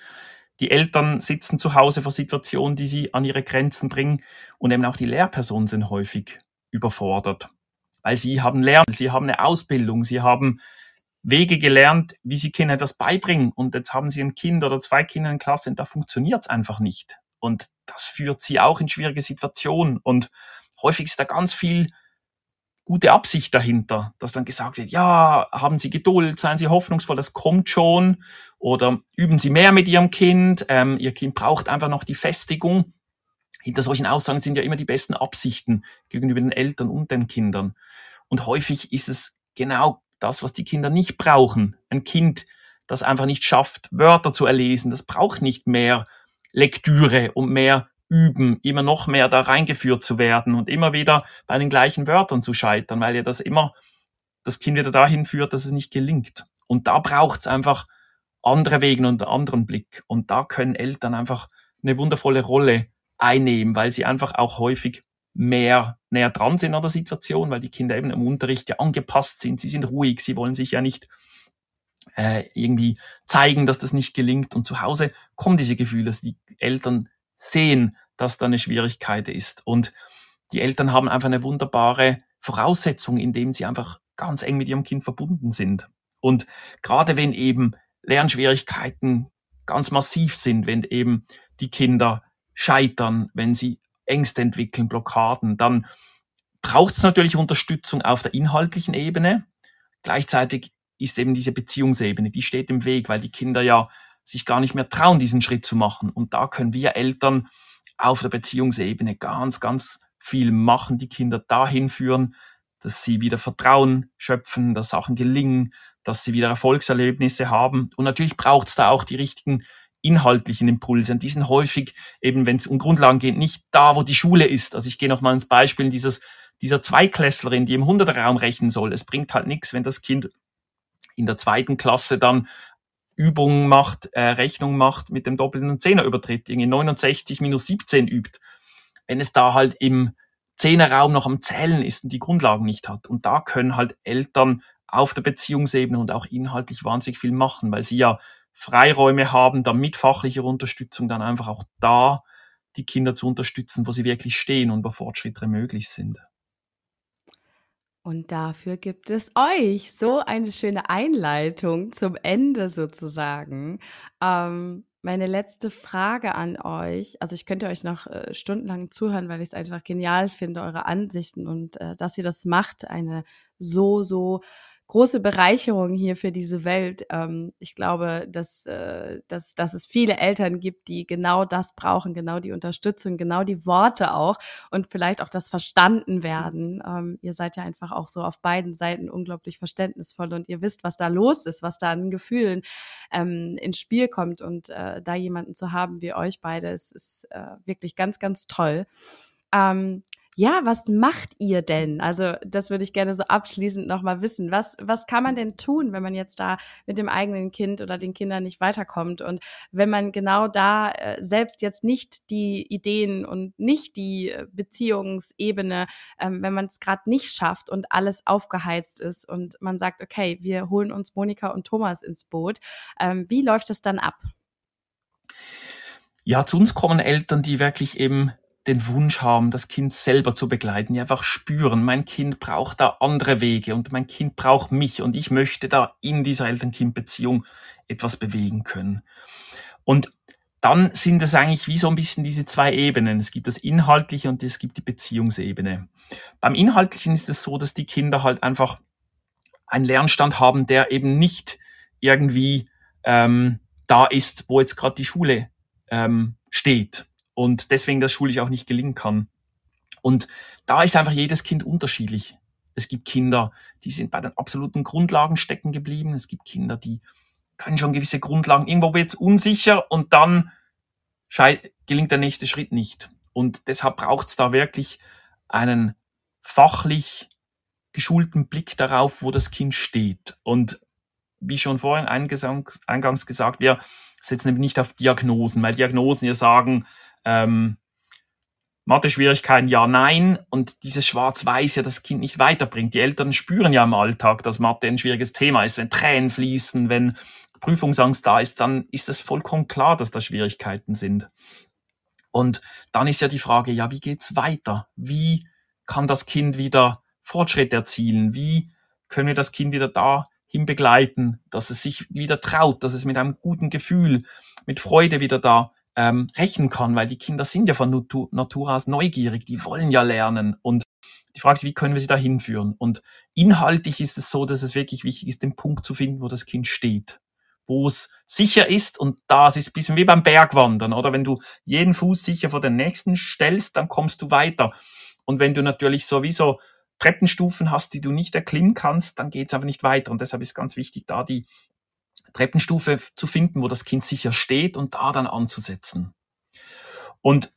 Die Eltern sitzen zu Hause vor Situationen, die sie an ihre Grenzen bringen. Und eben auch die Lehrpersonen sind häufig überfordert. Weil sie haben Lernen, sie haben eine Ausbildung, sie haben Wege gelernt, wie sie Kindern das beibringen. Und jetzt haben sie ein Kind oder zwei Kinder in Klasse und da funktioniert es einfach nicht. Und das führt sie auch in schwierige Situationen. Und häufig ist da ganz viel gute Absicht dahinter, dass dann gesagt wird, ja, haben Sie Geduld, seien Sie hoffnungsvoll, das kommt schon. Oder üben Sie mehr mit Ihrem Kind, ähm, Ihr Kind braucht einfach noch die Festigung. Hinter solchen Aussagen sind ja immer die besten Absichten gegenüber den Eltern und den Kindern. Und häufig ist es genau das, was die Kinder nicht brauchen. Ein Kind, das einfach nicht schafft, Wörter zu erlesen, das braucht nicht mehr Lektüre und mehr Üben, immer noch mehr da reingeführt zu werden und immer wieder bei den gleichen Wörtern zu scheitern, weil ja das immer das Kind wieder dahin führt, dass es nicht gelingt. Und da braucht es einfach andere Wege und einen anderen Blick. Und da können Eltern einfach eine wundervolle Rolle einnehmen, weil sie einfach auch häufig mehr näher dran sind an der Situation, weil die Kinder eben im Unterricht ja angepasst sind, sie sind ruhig, sie wollen sich ja nicht äh, irgendwie zeigen, dass das nicht gelingt. Und zu Hause kommen diese Gefühle, dass die Eltern sehen, dass da eine Schwierigkeit ist. Und die Eltern haben einfach eine wunderbare Voraussetzung, indem sie einfach ganz eng mit ihrem Kind verbunden sind. Und gerade wenn eben Lernschwierigkeiten ganz massiv sind, wenn eben die Kinder scheitern, wenn sie Ängste entwickeln, Blockaden, dann braucht es natürlich Unterstützung auf der inhaltlichen Ebene. Gleichzeitig ist eben diese Beziehungsebene, die steht im Weg, weil die Kinder ja sich gar nicht mehr trauen, diesen Schritt zu machen. Und da können wir Eltern auf der Beziehungsebene ganz, ganz viel machen, die Kinder dahin führen, dass sie wieder Vertrauen schöpfen, dass Sachen gelingen, dass sie wieder Erfolgserlebnisse haben. Und natürlich braucht es da auch die richtigen inhaltlichen Impulse. Und die sind häufig eben, wenn es um Grundlagen geht, nicht da, wo die Schule ist. Also ich gehe noch mal ins Beispiel dieses, dieser Zweiklässlerin, die im Hunderterraum rechnen soll. Es bringt halt nichts, wenn das Kind in der zweiten Klasse dann Übungen macht, äh, Rechnung macht mit dem doppelten Zehnerübertritt, irgendwie 69 minus 17 übt. Wenn es da halt im Zehnerraum noch am Zählen ist und die Grundlagen nicht hat. Und da können halt Eltern auf der Beziehungsebene und auch inhaltlich wahnsinnig viel machen, weil sie ja Freiräume haben, dann mit fachlicher Unterstützung dann einfach auch da die Kinder zu unterstützen, wo sie wirklich stehen und wo Fortschritte möglich sind. Und dafür gibt es euch. So eine schöne Einleitung zum Ende sozusagen. Ähm, meine letzte Frage an euch, also ich könnte euch noch äh, stundenlang zuhören, weil ich es einfach genial finde, eure Ansichten und äh, dass ihr das macht, eine so, so große Bereicherung hier für diese Welt. Ähm, ich glaube, dass, äh, dass, dass es viele Eltern gibt, die genau das brauchen, genau die Unterstützung, genau die Worte auch und vielleicht auch das verstanden werden. Ähm, ihr seid ja einfach auch so auf beiden Seiten unglaublich verständnisvoll und ihr wisst, was da los ist, was da an Gefühlen ähm, ins Spiel kommt und äh, da jemanden zu haben wie euch beide, ist, ist äh, wirklich ganz, ganz toll. Ähm, ja, was macht ihr denn? Also das würde ich gerne so abschließend nochmal wissen. Was, was kann man denn tun, wenn man jetzt da mit dem eigenen Kind oder den Kindern nicht weiterkommt? Und wenn man genau da äh, selbst jetzt nicht die Ideen und nicht die äh, Beziehungsebene, ähm, wenn man es gerade nicht schafft und alles aufgeheizt ist und man sagt, okay, wir holen uns Monika und Thomas ins Boot. Ähm, wie läuft es dann ab? Ja, zu uns kommen Eltern, die wirklich eben den Wunsch haben, das Kind selber zu begleiten, die einfach spüren, mein Kind braucht da andere Wege und mein Kind braucht mich und ich möchte da in dieser Eltern-Kind-Beziehung etwas bewegen können. Und dann sind es eigentlich wie so ein bisschen diese zwei Ebenen. Es gibt das Inhaltliche und es gibt die Beziehungsebene. Beim Inhaltlichen ist es so, dass die Kinder halt einfach einen Lernstand haben, der eben nicht irgendwie ähm, da ist, wo jetzt gerade die Schule ähm, steht und deswegen das schulisch auch nicht gelingen kann. Und da ist einfach jedes Kind unterschiedlich. Es gibt Kinder, die sind bei den absoluten Grundlagen stecken geblieben. Es gibt Kinder, die können schon gewisse Grundlagen. Irgendwo wird es unsicher und dann gelingt der nächste Schritt nicht. Und deshalb braucht es da wirklich einen fachlich geschulten Blick darauf, wo das Kind steht. Und wie schon vorhin eingangs gesagt, wir setzen nämlich nicht auf Diagnosen, weil Diagnosen ja sagen, ähm, Mathe-Schwierigkeiten ja, nein. Und dieses Schwarz-Weiß ja das Kind nicht weiterbringt. Die Eltern spüren ja im Alltag, dass Mathe ein schwieriges Thema ist. Wenn Tränen fließen, wenn Prüfungsangst da ist, dann ist es vollkommen klar, dass da Schwierigkeiten sind. Und dann ist ja die Frage, ja, wie geht's weiter? Wie kann das Kind wieder Fortschritt erzielen? Wie können wir das Kind wieder dahin begleiten, dass es sich wieder traut, dass es mit einem guten Gefühl, mit Freude wieder da ähm, rächen kann, weil die Kinder sind ja von Natur, Natur aus neugierig, die wollen ja lernen. Und die Frage ist, wie können wir sie da hinführen? Und inhaltlich ist es so, dass es wirklich wichtig ist, den Punkt zu finden, wo das Kind steht. Wo es sicher ist und das ist ein bisschen wie beim Bergwandern, oder? Wenn du jeden Fuß sicher vor den nächsten stellst, dann kommst du weiter. Und wenn du natürlich sowieso Treppenstufen hast, die du nicht erklimmen kannst, dann geht es einfach nicht weiter. Und deshalb ist ganz wichtig, da die Treppenstufe zu finden, wo das Kind sicher steht und da dann anzusetzen. Und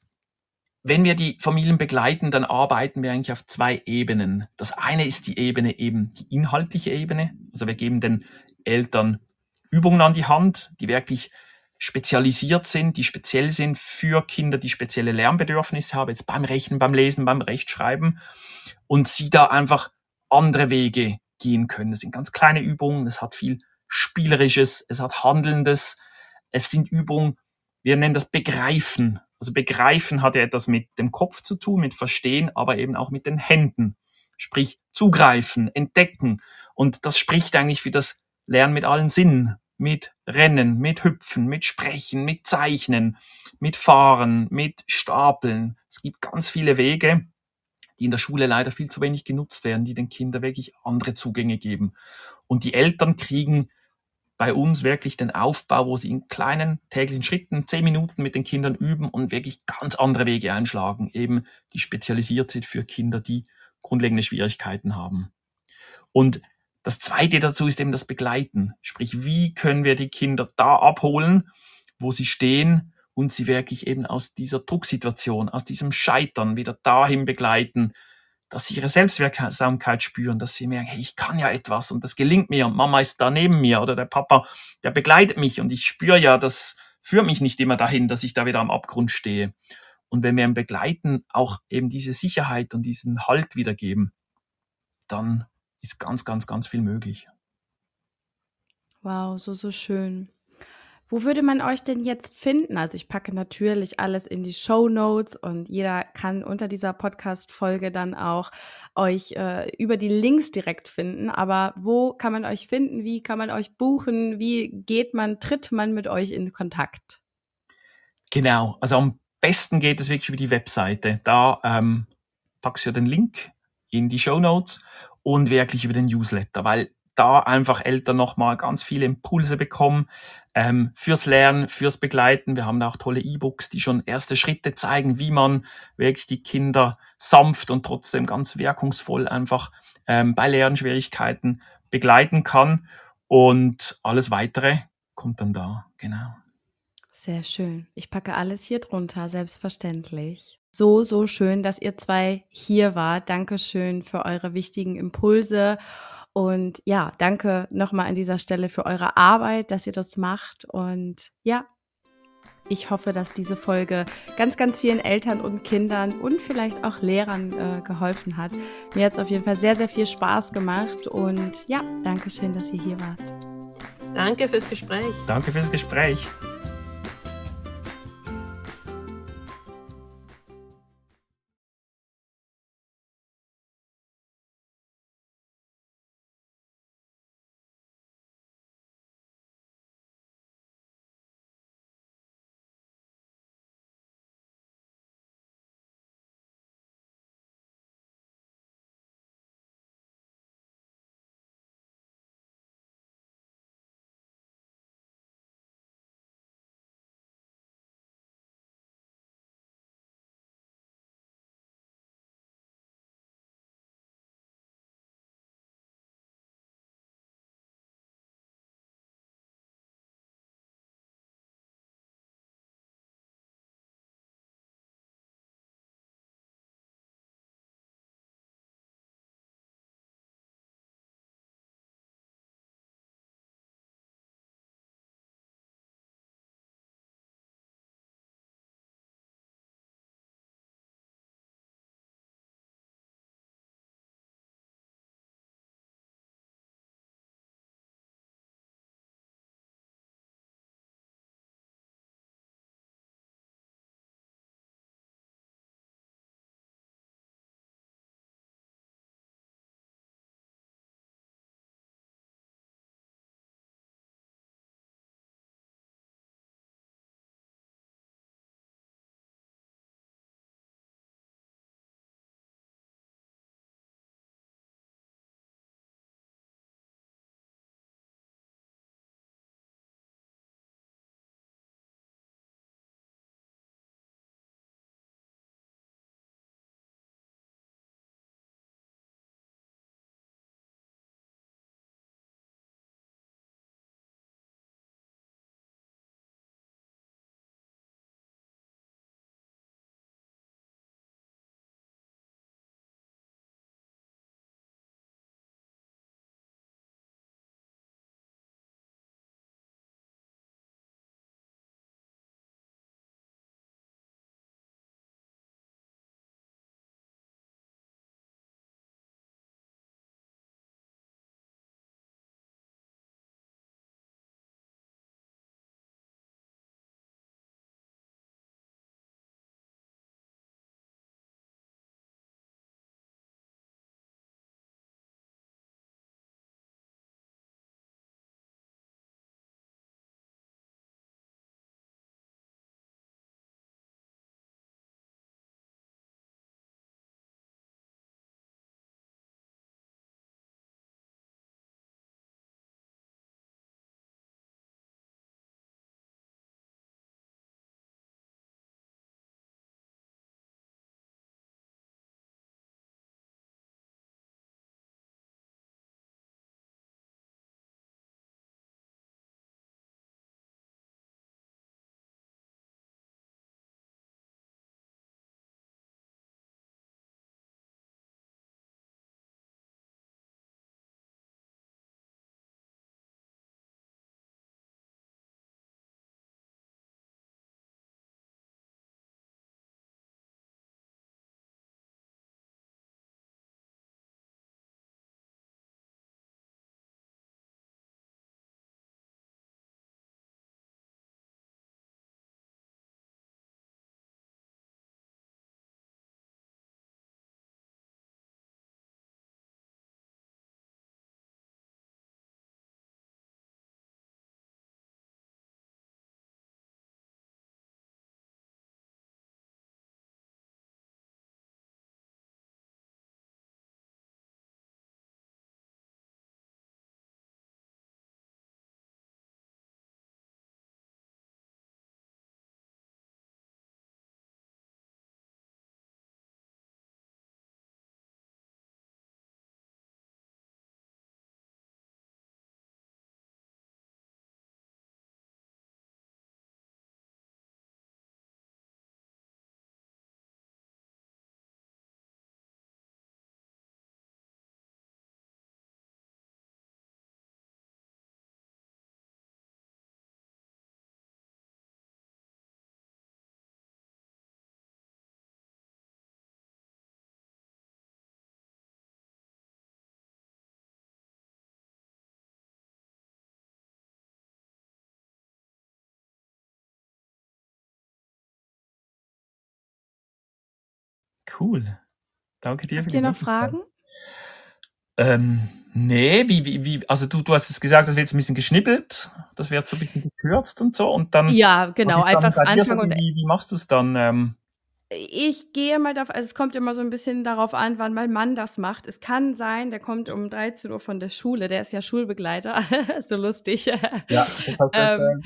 wenn wir die Familien begleiten, dann arbeiten wir eigentlich auf zwei Ebenen. Das eine ist die Ebene eben die inhaltliche Ebene. Also wir geben den Eltern Übungen an die Hand, die wirklich spezialisiert sind, die speziell sind für Kinder, die spezielle Lernbedürfnisse haben, jetzt beim Rechnen, beim Lesen, beim Rechtschreiben und sie da einfach andere Wege gehen können. Das sind ganz kleine Übungen, das hat viel Spielerisches, es hat Handelndes, es sind Übungen, wir nennen das Begreifen. Also Begreifen hat ja etwas mit dem Kopf zu tun, mit Verstehen, aber eben auch mit den Händen. Sprich, zugreifen, entdecken. Und das spricht eigentlich für das Lernen mit allen Sinnen. Mit Rennen, mit Hüpfen, mit Sprechen, mit Zeichnen, mit Fahren, mit Stapeln. Es gibt ganz viele Wege, die in der Schule leider viel zu wenig genutzt werden, die den Kindern wirklich andere Zugänge geben. Und die Eltern kriegen bei uns wirklich den Aufbau, wo sie in kleinen täglichen Schritten, zehn Minuten mit den Kindern üben und wirklich ganz andere Wege einschlagen, eben die spezialisiert sind für Kinder, die grundlegende Schwierigkeiten haben. Und das zweite dazu ist eben das Begleiten. Sprich, wie können wir die Kinder da abholen, wo sie stehen und sie wirklich eben aus dieser Drucksituation, aus diesem Scheitern wieder dahin begleiten, dass sie ihre Selbstwirksamkeit spüren, dass sie merken, hey, ich kann ja etwas und das gelingt mir und Mama ist da neben mir oder der Papa, der begleitet mich und ich spüre ja, das führt mich nicht immer dahin, dass ich da wieder am Abgrund stehe. Und wenn wir im Begleiten auch eben diese Sicherheit und diesen Halt wiedergeben, dann ist ganz, ganz, ganz viel möglich. Wow, so, so schön. Wo würde man euch denn jetzt finden? Also ich packe natürlich alles in die Show Notes und jeder kann unter dieser Podcast-Folge dann auch euch äh, über die Links direkt finden. Aber wo kann man euch finden? Wie kann man euch buchen? Wie geht man, tritt man mit euch in Kontakt? Genau, also am besten geht es wirklich über die Webseite. Da ähm, packst du den Link in die Show Notes und wirklich über den Newsletter, weil da einfach Eltern nochmal ganz viele Impulse bekommen ähm, fürs Lernen, fürs Begleiten. Wir haben da auch tolle E-Books, die schon erste Schritte zeigen, wie man wirklich die Kinder sanft und trotzdem ganz wirkungsvoll einfach ähm, bei Lernschwierigkeiten begleiten kann. Und alles weitere kommt dann da, genau. Sehr schön. Ich packe alles hier drunter, selbstverständlich. So, so schön, dass ihr zwei hier wart. Dankeschön für eure wichtigen Impulse und ja, danke nochmal an dieser Stelle für eure Arbeit, dass ihr das macht. Und ja, ich hoffe, dass diese Folge ganz, ganz vielen Eltern und Kindern und vielleicht auch Lehrern äh, geholfen hat. Mir hat es auf jeden Fall sehr, sehr viel Spaß gemacht. Und ja, danke schön, dass ihr hier wart. Danke fürs Gespräch. Danke fürs Gespräch. Cool. Danke dir. Habt ihr noch Fragen? Ähm, nee, wie, wie, wie, also du, du hast es gesagt, das wird jetzt ein bisschen geschnippelt, das wird so ein bisschen gekürzt und so und dann. Ja, genau, einfach Anfang und. Wie, wie machst du es dann? Ähm, ich gehe mal darauf, also es kommt immer so ein bisschen darauf an, wann mein Mann das macht. Es kann sein, der kommt um 13 Uhr von der Schule, der ist ja Schulbegleiter, so lustig. Ja, das ähm,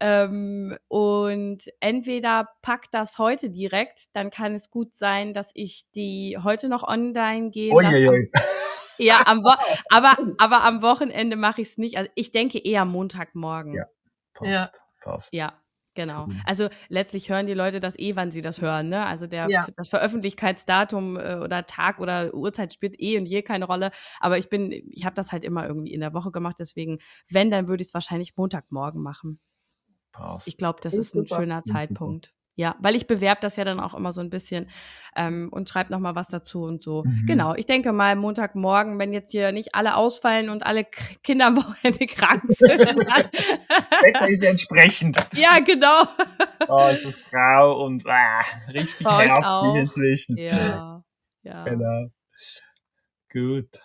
ähm, und entweder packt das heute direkt, dann kann es gut sein, dass ich die heute noch online gehen lasse. Ja, am Wo aber, aber am Wochenende mache ich es nicht. Also ich denke eher Montagmorgen. Ja, passt. Ja. passt. Ja, Genau. Also letztlich hören die Leute das eh, wann sie das hören. Ne? Also der, ja. das Veröffentlichkeitsdatum äh, oder Tag oder Uhrzeit spielt eh und je keine Rolle. Aber ich bin, ich habe das halt immer irgendwie in der Woche gemacht. Deswegen, wenn, dann würde ich es wahrscheinlich Montagmorgen machen. Passt. Ich glaube, das ist, ist ein schöner Zeitpunkt. Ja, weil ich bewerbe das ja dann auch immer so ein bisschen ähm, und schreibe nochmal was dazu und so. Mhm. Genau, ich denke mal Montagmorgen, wenn jetzt hier nicht alle ausfallen und alle K Kinder am Wochenende krank sind. das Wetter ist entsprechend. Ja, genau. Oh, es ist grau und ah, richtig herbstlich inzwischen. Ja, ja. Genau. Gut.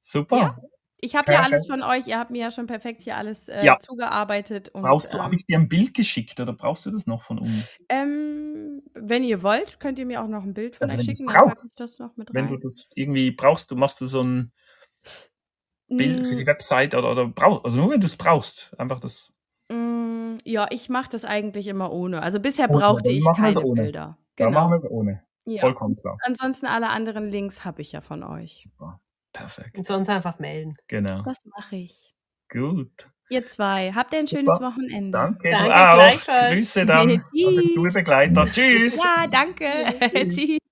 Super. Ja. Ich habe ja alles von euch, ihr habt mir ja schon perfekt hier alles äh, ja. zugearbeitet. Und, brauchst du, ähm, habe ich dir ein Bild geschickt oder brauchst du das noch von uns? Ähm, wenn ihr wollt, könnt ihr mir auch noch ein Bild von also euch schicken, dann brauchst, ich das noch mit rein. Wenn du das irgendwie brauchst, du machst du so ein Bild für die mm. Website oder, oder brauchst, also nur wenn du es brauchst, einfach das. Mm, ja, ich mache das eigentlich immer ohne. Also bisher brauchte ich keine Bilder. Genau. Dann machen wir es ohne. Ja. Vollkommen klar. Ansonsten alle anderen Links habe ich ja von euch. Super. Perfekt. Und sonst einfach melden. Genau. Das mache ich. Gut. Ihr zwei, habt ihr ein schönes Super. Wochenende. Danke, danke du auch. Grüße dann an den Schulbegleiter. Tschüss. Ja, danke. Tschüss.